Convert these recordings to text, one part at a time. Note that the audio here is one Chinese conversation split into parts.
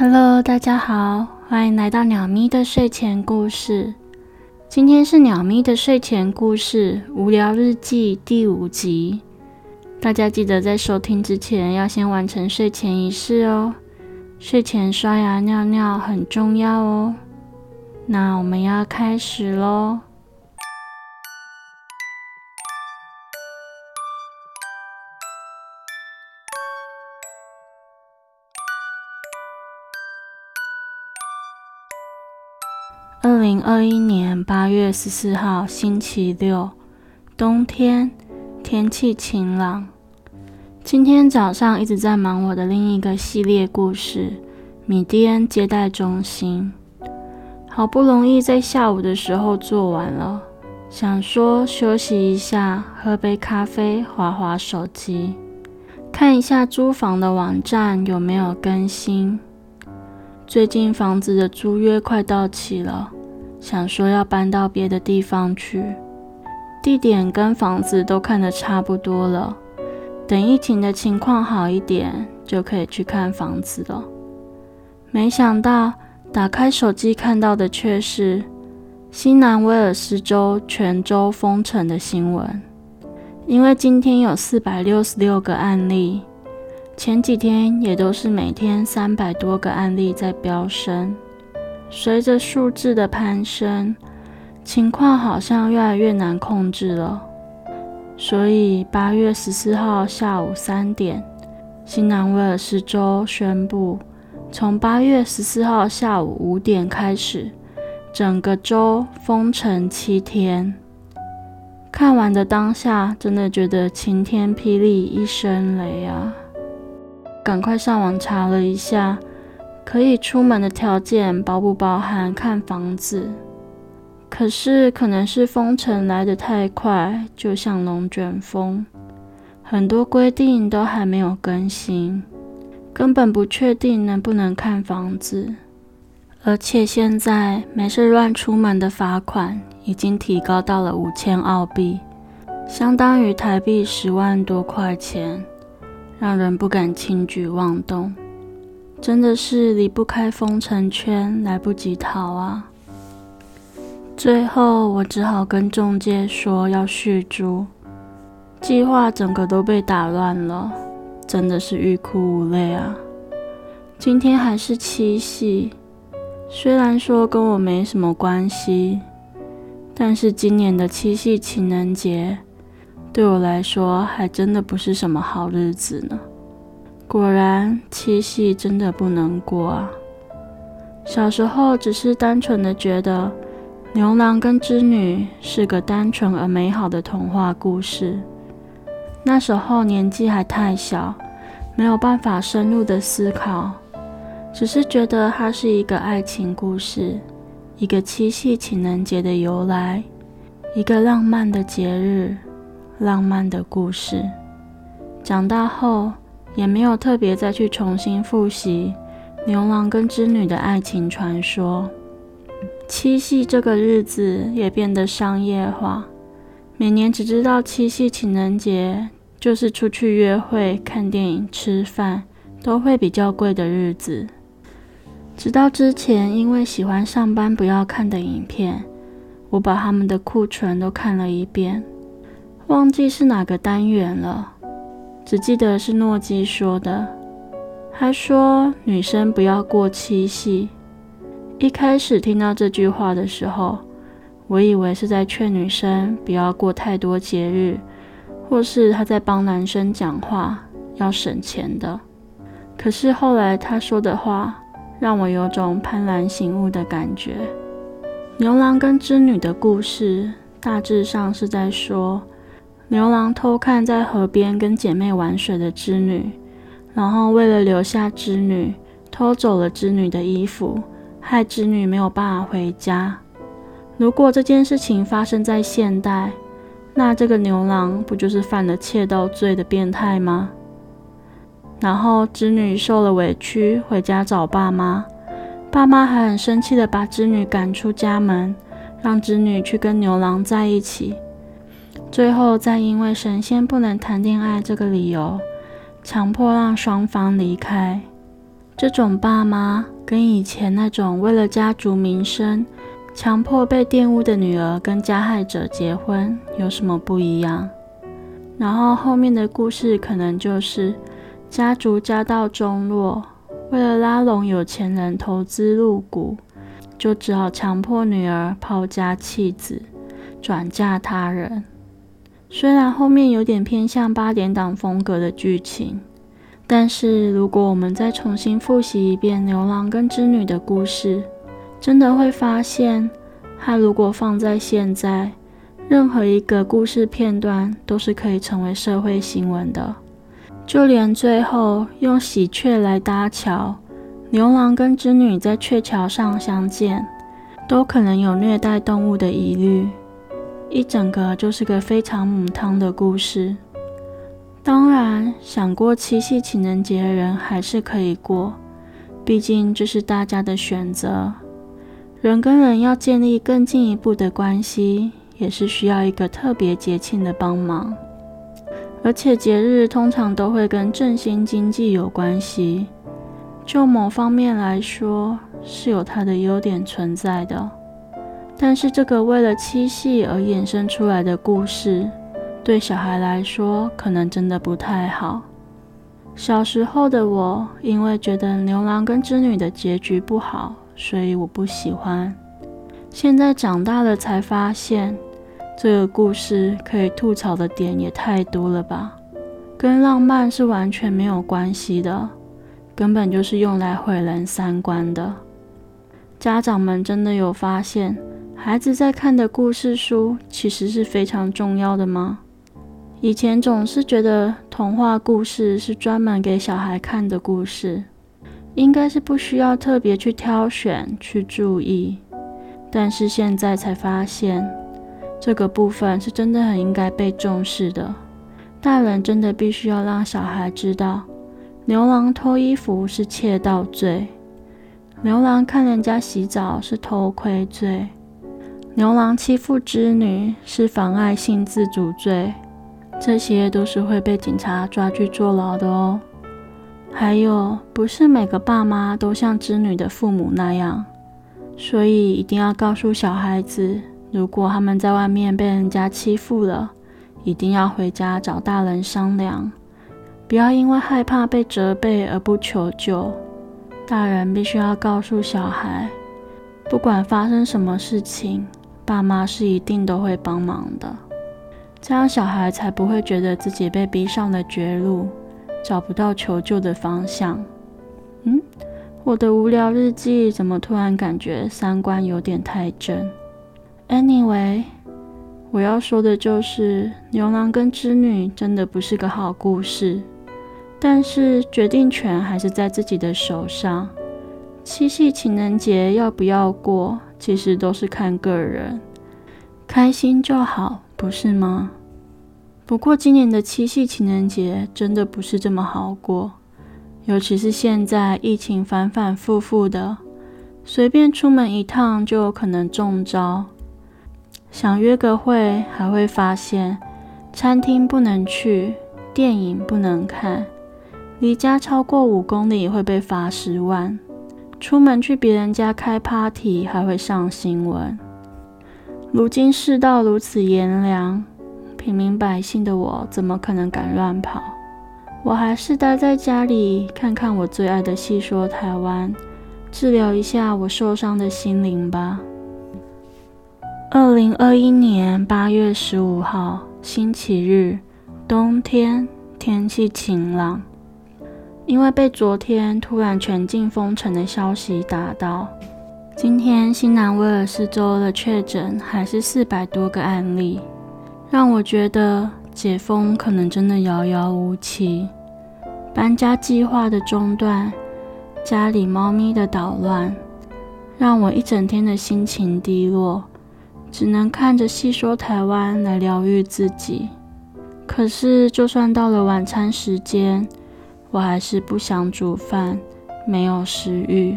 Hello，大家好，欢迎来到鸟咪的睡前故事。今天是鸟咪的睡前故事无聊日记第五集。大家记得在收听之前要先完成睡前仪式哦。睡前刷牙尿尿很重要哦。那我们要开始喽。二一年八月十四号，星期六，冬天，天气晴朗。今天早上一直在忙我的另一个系列故事——米蒂恩接待中心。好不容易在下午的时候做完了，想说休息一下，喝杯咖啡，划划手机，看一下租房的网站有没有更新。最近房子的租约快到期了。想说要搬到别的地方去，地点跟房子都看得差不多了。等疫情的情况好一点，就可以去看房子了。没想到打开手机看到的却是新南威尔士州全州封城的新闻，因为今天有四百六十六个案例，前几天也都是每天三百多个案例在飙升。随着数字的攀升，情况好像越来越难控制了。所以八月十四号下午三点，新南威尔士州宣布，从八月十四号下午五点开始，整个州封城七天。看完的当下，真的觉得晴天霹雳一声雷啊！赶快上网查了一下。可以出门的条件包不包含看房子？可是可能是封城来得太快，就像龙卷风，很多规定都还没有更新，根本不确定能不能看房子。而且现在没事乱出门的罚款已经提高到了五千澳币，相当于台币十万多块钱，让人不敢轻举妄动。真的是离不开封城圈，来不及逃啊！最后我只好跟中介说要续租，计划整个都被打乱了，真的是欲哭无泪啊！今天还是七夕，虽然说跟我没什么关系，但是今年的七夕情人节对我来说还真的不是什么好日子呢。果然，七夕真的不能过啊！小时候只是单纯的觉得牛郎跟织女是个单纯而美好的童话故事。那时候年纪还太小，没有办法深入的思考，只是觉得它是一个爱情故事，一个七夕情人节的由来，一个浪漫的节日，浪漫的故事。长大后。也没有特别再去重新复习牛郎跟织女的爱情传说。七夕这个日子也变得商业化，每年只知道七夕情人节就是出去约会、看电影、吃饭都会比较贵的日子。直到之前因为喜欢上班不要看的影片，我把他们的库存都看了一遍，忘记是哪个单元了。只记得是诺基说的，他说女生不要过七夕。一开始听到这句话的时候，我以为是在劝女生不要过太多节日，或是他在帮男生讲话要省钱的。可是后来他说的话，让我有种幡然醒悟的感觉。牛郎跟织女的故事，大致上是在说。牛郎偷看在河边跟姐妹玩水的织女，然后为了留下织女，偷走了织女的衣服，害织女没有办法回家。如果这件事情发生在现代，那这个牛郎不就是犯了窃盗罪的变态吗？然后织女受了委屈，回家找爸妈，爸妈还很生气的把织女赶出家门，让织女去跟牛郎在一起。最后，再因为神仙不能谈恋爱这个理由，强迫让双方离开。这种爸妈跟以前那种为了家族名声，强迫被玷污的女儿跟加害者结婚有什么不一样？然后后面的故事可能就是家族家道中落，为了拉拢有钱人投资入股，就只好强迫女儿抛家弃子，转嫁他人。虽然后面有点偏向八点档风格的剧情。但是，如果我们再重新复习一遍牛郎跟织女的故事，真的会发现，它如果放在现在，任何一个故事片段都是可以成为社会新闻的。就连最后用喜鹊来搭桥，牛郎跟织女在鹊桥上相见，都可能有虐待动物的疑虑。一整个就是个非常母汤的故事。当然，想过七夕情人节的人还是可以过，毕竟这是大家的选择。人跟人要建立更进一步的关系，也是需要一个特别节庆的帮忙。而且节日通常都会跟振兴经济有关系，就某方面来说是有它的优点存在的。但是这个为了七夕而衍生出来的故事。对小孩来说，可能真的不太好。小时候的我，因为觉得牛郎跟织女的结局不好，所以我不喜欢。现在长大了才发现，这个故事可以吐槽的点也太多了吧？跟浪漫是完全没有关系的，根本就是用来毁人三观的。家长们真的有发现，孩子在看的故事书其实是非常重要的吗？以前总是觉得童话故事是专门给小孩看的故事，应该是不需要特别去挑选、去注意。但是现在才发现，这个部分是真的很应该被重视的。大人真的必须要让小孩知道，牛郎偷衣服是窃盗罪，牛郎看人家洗澡是偷窥罪，牛郎欺负织女是妨碍性自主罪。这些都是会被警察抓去坐牢的哦。还有，不是每个爸妈都像织女的父母那样，所以一定要告诉小孩子，如果他们在外面被人家欺负了，一定要回家找大人商量，不要因为害怕被责备而不求救。大人必须要告诉小孩，不管发生什么事情，爸妈是一定都会帮忙的。这样小孩才不会觉得自己被逼上了绝路，找不到求救的方向。嗯，我的无聊日记怎么突然感觉三观有点太正？Anyway，我要说的就是牛郎跟织女真的不是个好故事，但是决定权还是在自己的手上。七夕情人节要不要过，其实都是看个人，开心就好。不是吗？不过今年的七夕情人节真的不是这么好过，尤其是现在疫情反反复复的，随便出门一趟就有可能中招。想约个会，还会发现餐厅不能去，电影不能看，离家超过五公里会被罚十万，出门去别人家开 party 还会上新闻。如今世道如此炎凉，平民百姓的我怎么可能敢乱跑？我还是待在家里，看看我最爱的戏说台湾，治疗一下我受伤的心灵吧。二零二一年八月十五号，星期日，冬天，天气晴朗。因为被昨天突然全境封城的消息打到。今天新南威尔士州的确诊还是四百多个案例，让我觉得解封可能真的遥遥无期。搬家计划的中断，家里猫咪的捣乱，让我一整天的心情低落，只能看着细说台湾来疗愈自己。可是就算到了晚餐时间，我还是不想煮饭，没有食欲。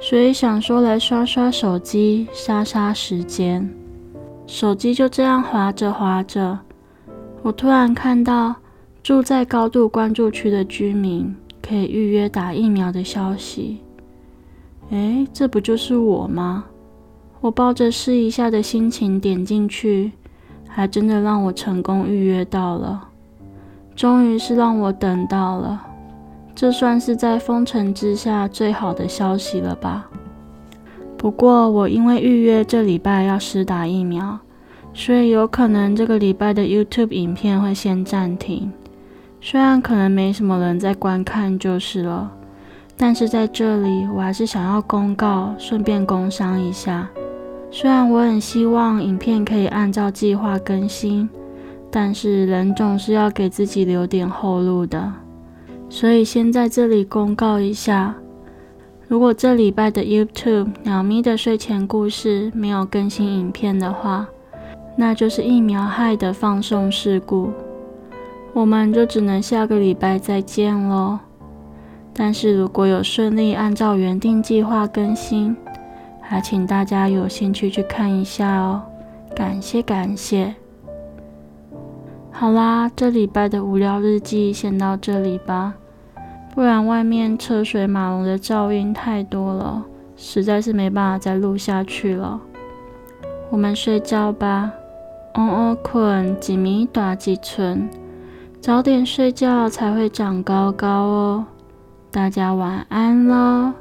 所以想说来刷刷手机，杀杀时间。手机就这样滑着滑着，我突然看到住在高度关注区的居民可以预约打疫苗的消息。诶，这不就是我吗？我抱着试一下的心情点进去，还真的让我成功预约到了。终于是让我等到了，这算是在封城之下最好的消息了吧？不过我因为预约这礼拜要施打疫苗，所以有可能这个礼拜的 YouTube 影片会先暂停。虽然可能没什么人在观看就是了，但是在这里我还是想要公告，顺便工商一下。虽然我很希望影片可以按照计划更新，但是人总是要给自己留点后路的，所以先在这里公告一下。如果这礼拜的 YouTube 鸟咪的睡前故事没有更新影片的话，那就是疫苗害的放送事故，我们就只能下个礼拜再见喽。但是如果有顺利按照原定计划更新，还请大家有兴趣去看一下哦，感谢感谢。好啦，这礼拜的无聊日记先到这里吧。不然外面车水马龙的噪音太多了，实在是没办法再录下去了。我们睡觉吧，嗡嗡困，几米大几寸，早点睡觉才会长高高哦。大家晚安喽。